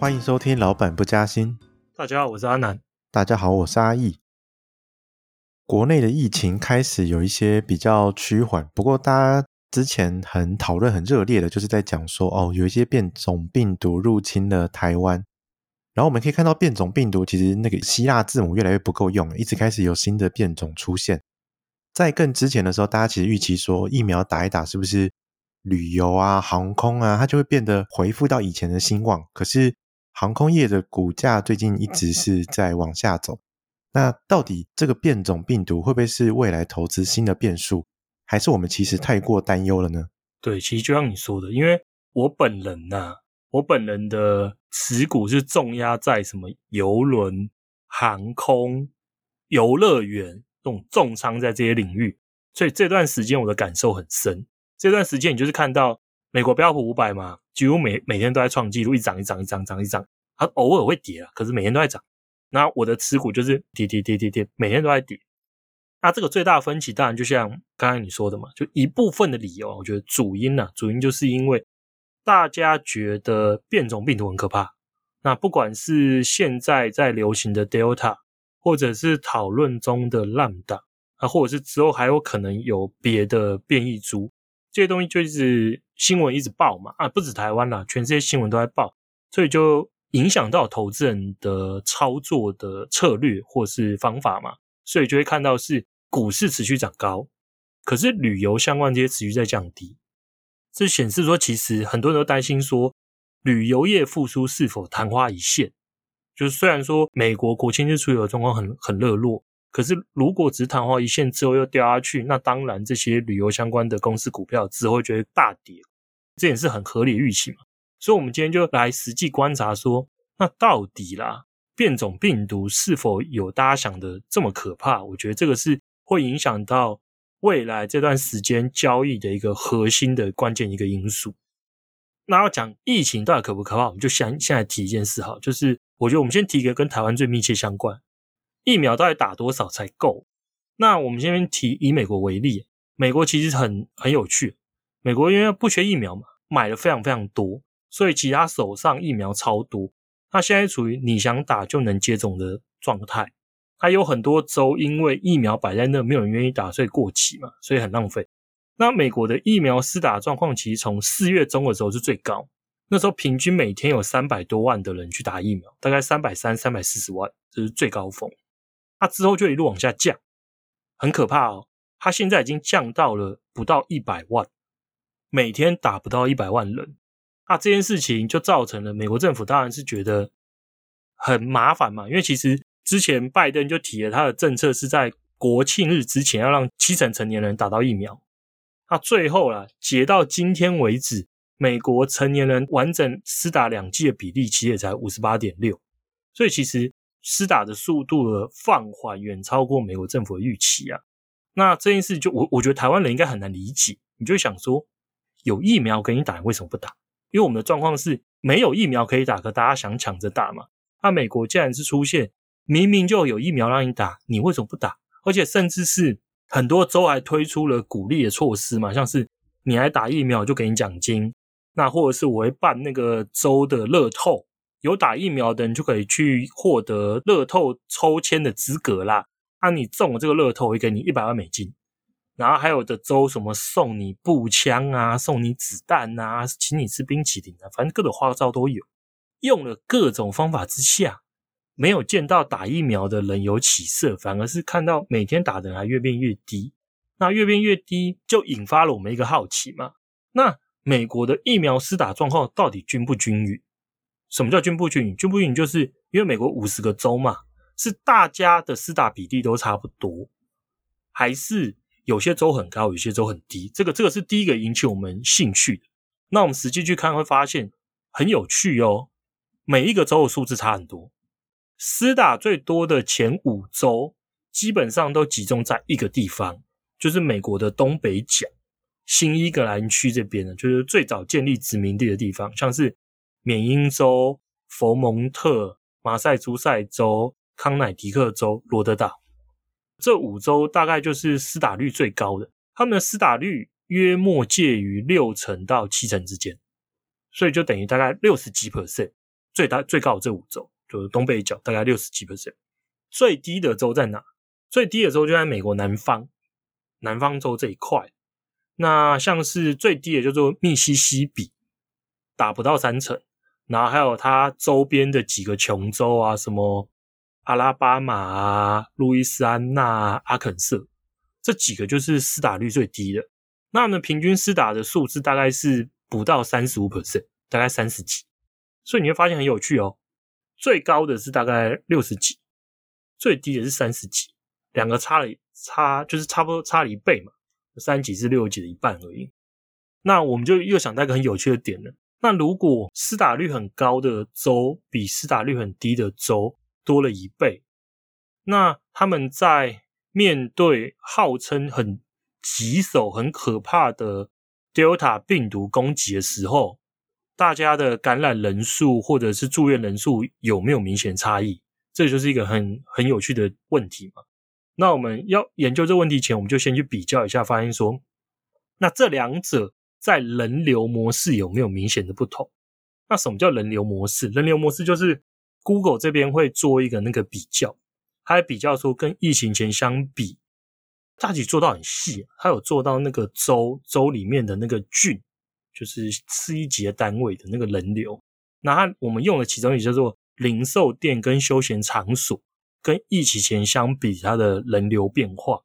欢迎收听《老板不加薪》。大家好，我是阿南。大家好，我是阿义。国内的疫情开始有一些比较趋缓，不过大家之前很讨论很热烈的，就是在讲说哦，有一些变种病毒入侵了台湾。然后我们可以看到，变种病毒其实那个希腊字母越来越不够用，一直开始有新的变种出现。在更之前的时候，大家其实预期说疫苗打一打，是不是旅游啊、航空啊，它就会变得恢复到以前的兴旺？可是航空业的股价最近一直是在往下走。那到底这个变种病毒会不会是未来投资新的变数，还是我们其实太过担忧了呢？对，其实就像你说的，因为我本人呐、我本人的持股是重压在什么游轮、航空、游乐园。这种重仓在这些领域，所以这段时间我的感受很深。这段时间你就是看到美国标普五百嘛，几乎每每天都在创纪录，一涨一涨一涨涨一涨，它偶尔会跌啊，可是每天都在涨。那我的持股就是跌跌跌跌跌，每天都在跌。那这个最大的分歧，当然就像刚才你说的嘛，就一部分的理由，我觉得主因呢、啊，主因就是因为大家觉得变种病毒很可怕。那不管是现在在流行的 Delta。或者是讨论中的 Lambda 啊，或者是之后还有可能有别的变异株，这些东西就是新闻一直报嘛啊，不止台湾啦，全世界新闻都在报，所以就影响到投资人的操作的策略或是方法嘛，所以就会看到是股市持续涨高，可是旅游相关这些持续在降低，这显示说其实很多人都担心说旅游业复苏是否昙花一现。就是虽然说美国国庆日出游的状况很很热络，可是如果只昙花一现之后又掉下去，那当然这些旅游相关的公司股票之后就会大跌，这也是很合理预期嘛。所以，我们今天就来实际观察说，那到底啦，变种病毒是否有大家想的这么可怕？我觉得这个是会影响到未来这段时间交易的一个核心的关键一个因素。那要讲疫情到底可不可怕，我们就先现在提一件事哈，就是。我觉得我们先提一个跟台湾最密切相关，疫苗到底打多少才够？那我们先提以美国为例，美国其实很很有趣，美国因为不缺疫苗嘛，买了非常非常多，所以其他手上疫苗超多，它现在处于你想打就能接种的状态。它有很多州因为疫苗摆在那，没有人愿意打，所以过期嘛，所以很浪费。那美国的疫苗施打状况其实从四月中的时候是最高。那时候平均每天有三百多万的人去打疫苗，大概三百三、三百四十万，这是最高峰。那之后就一路往下降，很可怕哦。它现在已经降到了不到一百万，每天打不到一百万人。那这件事情就造成了美国政府当然是觉得很麻烦嘛，因为其实之前拜登就提了他的政策是在国庆日之前要让七成成年人打到疫苗。那最后啦，截到今天为止。美国成年人完整施打两剂的比例其实也才五十八点六，所以其实施打的速度的放缓远超过美国政府的预期啊。那这件事就我我觉得台湾人应该很难理解，你就想说，有疫苗给你打，你为什么不打？因为我们的状况是没有疫苗可以打，可大家想抢着打嘛。那美国既然是出现明明就有疫苗让你打，你为什么不打？而且甚至是很多州还推出了鼓励的措施嘛，像是你来打疫苗就给你奖金。那或者是我会办那个州的乐透，有打疫苗的人就可以去获得乐透抽签的资格啦。那、你中了这个乐透，我会给你一百万美金。然后还有的州什么送你步枪啊，送你子弹啊，请你吃冰淇淋啊，反正各种花招都有。用了各种方法之下，没有见到打疫苗的人有起色，反而是看到每天打的人还越变越低。那越变越低，就引发了我们一个好奇嘛。那美国的疫苗施打状况到底均不均匀？什么叫均不均匀？均不均匀就是因为美国五十个州嘛，是大家的施打比例都差不多，还是有些州很高，有些州很低？这个这个是第一个引起我们兴趣的。那我们实际去看会发现很有趣哦，每一个州的数字差很多，施打最多的前五州基本上都集中在一个地方，就是美国的东北角。新英格兰区这边呢，就是最早建立殖民地的地方，像是缅因州、佛蒙特、马赛诸塞州、康乃狄克州、罗德岛，这五州大概就是施打率最高的，他们的施打率约莫介于六成到七成之间，所以就等于大概六十几 percent，最大最高的这五州，就是东北角大概六十几 percent。最低的州在哪？最低的州就在美国南方，南方州这一块。那像是最低的叫做密西西比，打不到三成。然后还有它周边的几个琼州啊，什么阿拉巴马、路易斯安那、阿肯色，这几个就是施打率最低的。那呢，平均施打的数字大概是不到三十五 percent，大概三十几。所以你会发现很有趣哦，最高的是大概六十几，最低的是三十几，两个差了差就是差不多差了一倍嘛，三十几是六十几的一半而已。那我们就又想到一个很有趣的点了。那如果施打率很高的州比施打率很低的州多了一倍，那他们在面对号称很棘手、很可怕的 Delta 病毒攻击的时候，大家的感染人数或者是住院人数有没有明显差异？这就是一个很很有趣的问题嘛。那我们要研究这问题前，我们就先去比较一下，发现说，那这两者。在人流模式有没有明显的不同？那什么叫人流模式？人流模式就是 Google 这边会做一个那个比较，它比较说跟疫情前相比，大体做到很细，它有做到那个州州里面的那个郡，就是次一级的单位的那个人流。那它我们用的其中一个叫做零售店跟休闲场所，跟疫情前相比，它的人流变化。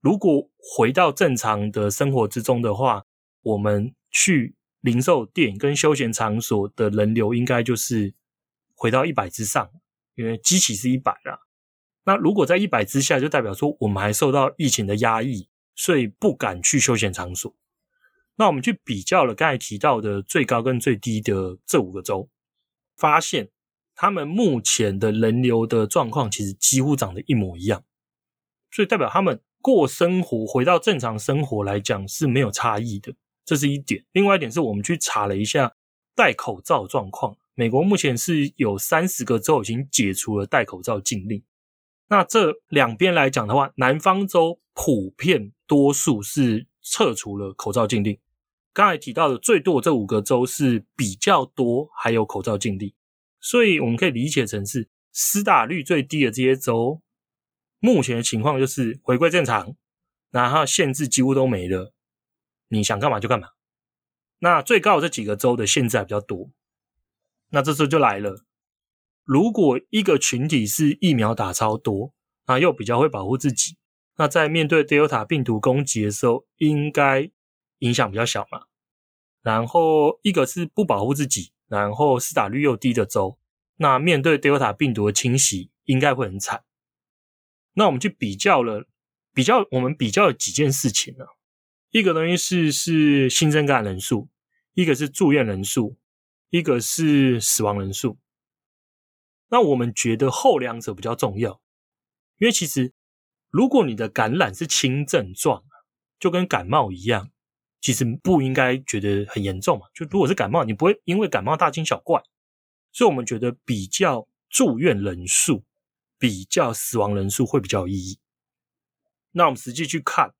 如果回到正常的生活之中的话，我们去零售店跟休闲场所的人流应该就是回到一百之上，因为基期是一百啦。那如果在一百之下，就代表说我们还受到疫情的压抑，所以不敢去休闲场所。那我们去比较了刚才提到的最高跟最低的这五个州，发现他们目前的人流的状况其实几乎长得一模一样，所以代表他们过生活回到正常生活来讲是没有差异的。这是一点，另外一点是我们去查了一下戴口罩状况。美国目前是有三十个州已经解除了戴口罩禁令。那这两边来讲的话，南方州普遍多数是撤除了口罩禁令。刚才提到的最多这五个州是比较多还有口罩禁令，所以我们可以理解成是施打率最低的这些州，目前的情况就是回归正常，然后限制几乎都没了。你想干嘛就干嘛。那最高的这几个州的限制还比较多。那这时候就来了，如果一个群体是疫苗打超多，那又比较会保护自己，那在面对 Delta 病毒攻击的时候，应该影响比较小嘛。然后一个是不保护自己，然后施打率又低的州，那面对 Delta 病毒的侵袭，应该会很惨。那我们去比较了，比较我们比较了几件事情呢、啊？一个东西是是新增感染人数，一个是住院人数，一个是死亡人数。那我们觉得后两者比较重要，因为其实如果你的感染是轻症状，就跟感冒一样，其实不应该觉得很严重嘛。就如果是感冒，你不会因为感冒大惊小怪。所以我们觉得比较住院人数，比较死亡人数会比较有意义。那我们实际去看。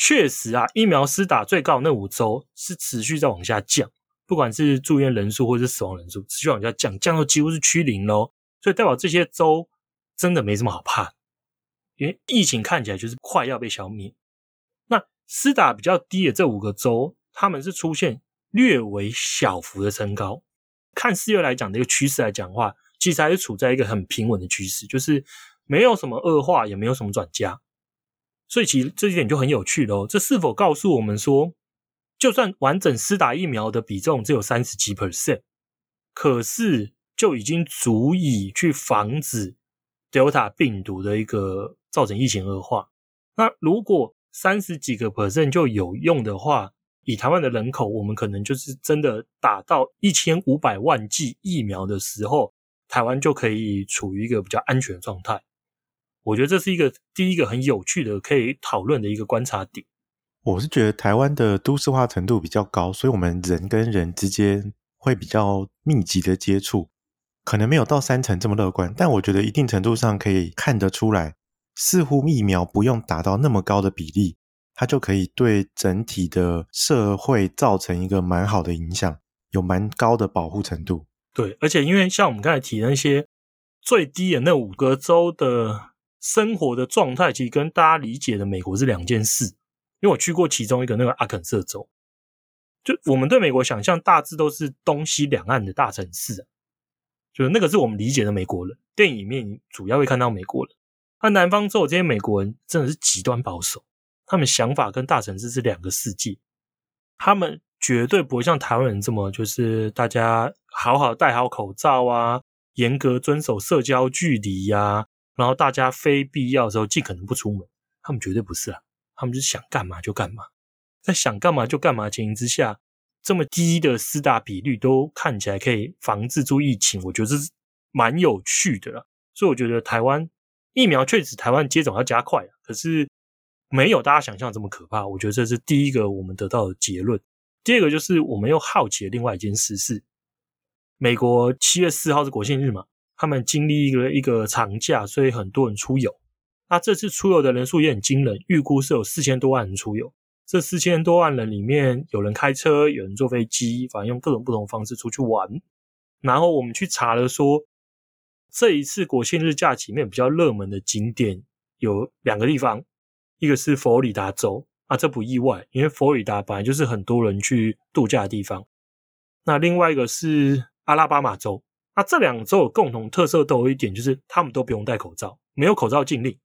确实啊，疫苗施打最高那五周是持续在往下降，不管是住院人数或者是死亡人数，持续往下降，降到几乎是趋零咯。所以代表这些州真的没什么好怕，因为疫情看起来就是快要被消灭。那施打比较低的这五个州，他们是出现略微小幅的升高。看四月来讲的一个趋势来讲的话，其实还是处在一个很平稳的趋势，就是没有什么恶化，也没有什么转加。所以其实这一点就很有趣了。这是否告诉我们说，就算完整施打疫苗的比重只有三十几 percent，可是就已经足以去防止 Delta 病毒的一个造成疫情恶化？那如果三十几个 percent 就有用的话，以台湾的人口，我们可能就是真的打到一千五百万剂疫苗的时候，台湾就可以处于一个比较安全状态。我觉得这是一个第一个很有趣的可以讨论的一个观察点。我是觉得台湾的都市化程度比较高，所以我们人跟人之间会比较密集的接触，可能没有到三成这么乐观。但我觉得一定程度上可以看得出来，似乎疫苗不用打到那么高的比例，它就可以对整体的社会造成一个蛮好的影响，有蛮高的保护程度。对，而且因为像我们刚才提那些最低的那五个州的生活的状态，其实跟大家理解的美国是两件事。因为我去过其中一个那个阿肯色州，就我们对美国想象大致都是东西两岸的大城市，就是那个是我们理解的美国人。电影里面主要会看到美国人，那南方州这些美国人真的是极端保守，他们想法跟大城市是两个世界，他们绝对不会像台湾人这么就是大家好好戴好口罩啊，严格遵守社交距离呀，然后大家非必要的时候尽可能不出门，他们绝对不是啊。他们就是想干嘛就干嘛，在想干嘛就干嘛的情形之下，这么低的四大比率都看起来可以防治住疫情，我觉得这是蛮有趣的啦。所以我觉得台湾疫苗确实台湾接种要加快，可是没有大家想象这么可怕。我觉得这是第一个我们得到的结论。第二个就是我们又好奇另外一件事是，美国七月四号是国庆日嘛，他们经历一个一个长假，所以很多人出游。那这次出游的人数也很惊人，预估是有四千多万人出游。这四千多万人里面，有人开车，有人坐飞机，反正用各种不同方式出去玩。然后我们去查了说，这一次国庆日假期里面比较热门的景点有两个地方，一个是佛罗里达州，啊，这不意外，因为佛罗里达本来就是很多人去度假的地方。那另外一个是阿拉巴马州，那这两州有共同特色都有一点，就是他们都不用戴口罩，没有口罩禁令。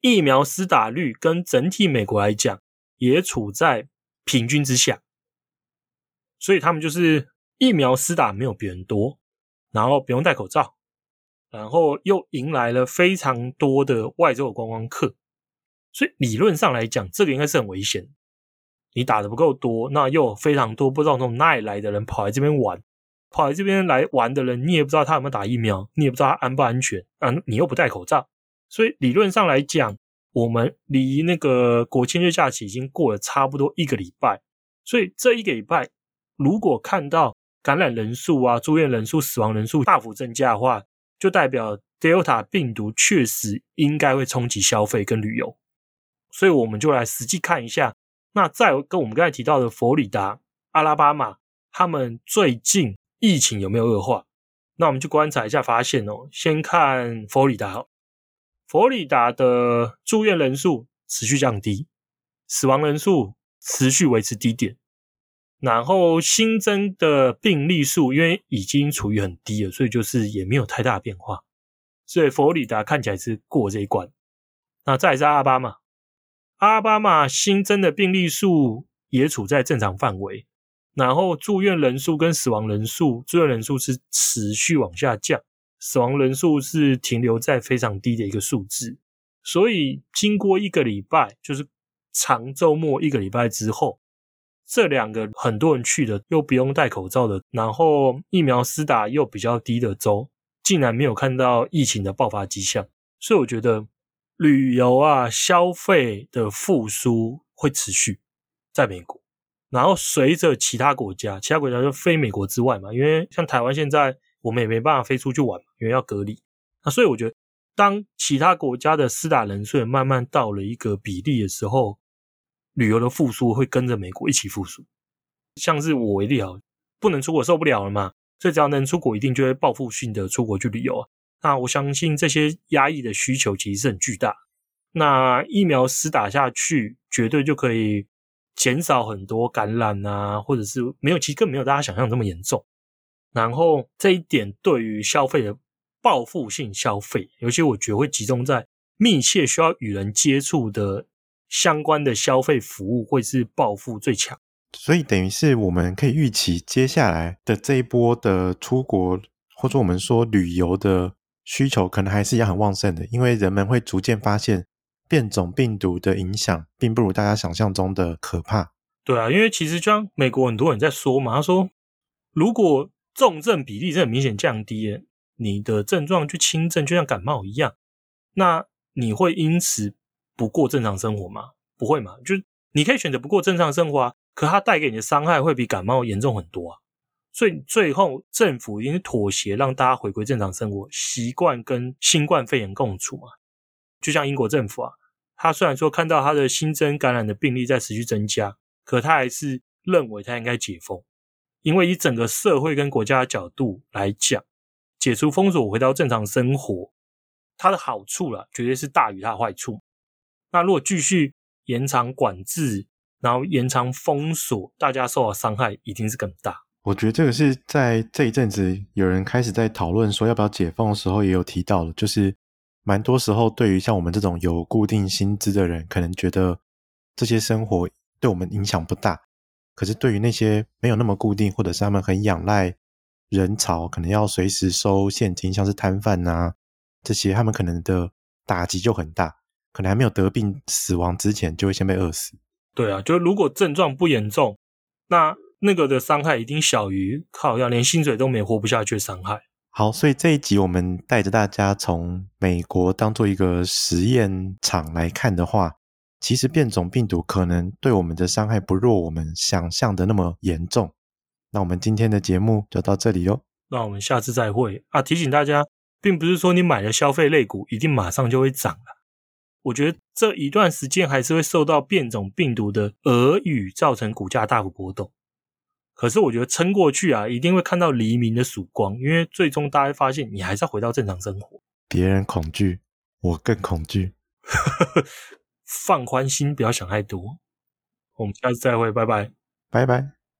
疫苗施打率跟整体美国来讲也处在平均之下，所以他们就是疫苗施打没有别人多，然后不用戴口罩，然后又迎来了非常多的外州的观光客，所以理论上来讲，这个应该是很危险。你打的不够多，那又有非常多不知道从哪里来的人跑来这边玩，跑来这边来玩的人，你也不知道他有没有打疫苗，你也不知道他安不安全，啊，你又不戴口罩。所以理论上来讲，我们离那个国庆日假期已经过了差不多一个礼拜。所以这一个礼拜，如果看到感染人数啊、住院人数、死亡人数大幅增加的话，就代表 Delta 病毒确实应该会冲击消费跟旅游。所以我们就来实际看一下，那再跟我们刚才提到的佛罗里达、阿拉巴马，他们最近疫情有没有恶化？那我们就观察一下，发现哦，先看佛罗里达。佛罗里达的住院人数持续降低，死亡人数持续维持低点，然后新增的病例数因为已经处于很低了，所以就是也没有太大变化，所以佛罗里达看起来是过这一关。那再来是阿巴马，阿巴马新增的病例数也处在正常范围，然后住院人数跟死亡人数，住院人数是持续往下降。死亡人数是停留在非常低的一个数字，所以经过一个礼拜，就是长周末一个礼拜之后，这两个很多人去的又不用戴口罩的，然后疫苗施打又比较低的州，竟然没有看到疫情的爆发迹象，所以我觉得旅游啊消费的复苏会持续在美国，然后随着其他国家，其他国家就非美国之外嘛，因为像台湾现在。我们也没办法飞出去玩，因为要隔离。那所以我觉得，当其他国家的施打人数慢慢到了一个比例的时候，旅游的复苏会跟着美国一起复苏。像是我为例啊，不能出国受不了了嘛，所以只要能出国，一定就会报复性的出国去旅游啊。那我相信这些压抑的需求其实是很巨大。那疫苗施打下去，绝对就可以减少很多感染啊，或者是没有，其实更没有大家想象这么严重。然后这一点对于消费的报复性消费，尤其我觉得会集中在密切需要与人接触的相关的消费服务，会是报复最强。所以等于是我们可以预期接下来的这一波的出国，或者我们说旅游的需求，可能还是一样很旺盛的，因为人们会逐渐发现变种病毒的影响，并不如大家想象中的可怕。对啊，因为其实就像美国很多人在说嘛，他说如果重症比例是很明显降低的，你的症状就轻症，就像感冒一样。那你会因此不过正常生活吗？不会嘛？就你可以选择不过正常生活啊，可它带给你的伤害会比感冒严重很多啊。所以最后政府已经妥协，让大家回归正常生活，习惯跟新冠肺炎共处嘛。就像英国政府啊，他虽然说看到他的新增感染的病例在持续增加，可他还是认为他应该解封。因为以整个社会跟国家的角度来讲，解除封锁，回到正常生活，它的好处啦，绝对是大于它的坏处。那如果继续延长管制，然后延长封锁，大家受到伤害一定是更大。我觉得这个是在这一阵子有人开始在讨论说要不要解封的时候，也有提到了，就是蛮多时候对于像我们这种有固定薪资的人，可能觉得这些生活对我们影响不大。可是对于那些没有那么固定，或者是他们很仰赖人潮，可能要随时收现金，像是摊贩呐这些，他们可能的打击就很大，可能还没有得病死亡之前，就会先被饿死。对啊，就是如果症状不严重，那。那个的伤害一定小于靠要，连薪水都没活不下去的伤害。好，所以这一集我们带着大家从美国当做一个实验场来看的话，其实变种病毒可能对我们的伤害不若我们想象的那么严重。那我们今天的节目就到这里哟。那我们下次再会啊！提醒大家，并不是说你买了消费类股一定马上就会涨了。我觉得这一段时间还是会受到变种病毒的俄语造成股价大幅波动。可是我觉得撑过去啊，一定会看到黎明的曙光，因为最终大家会发现，你还是要回到正常生活。别人恐惧，我更恐惧。放宽心，不要想太多。我们下次再会，拜拜，拜拜。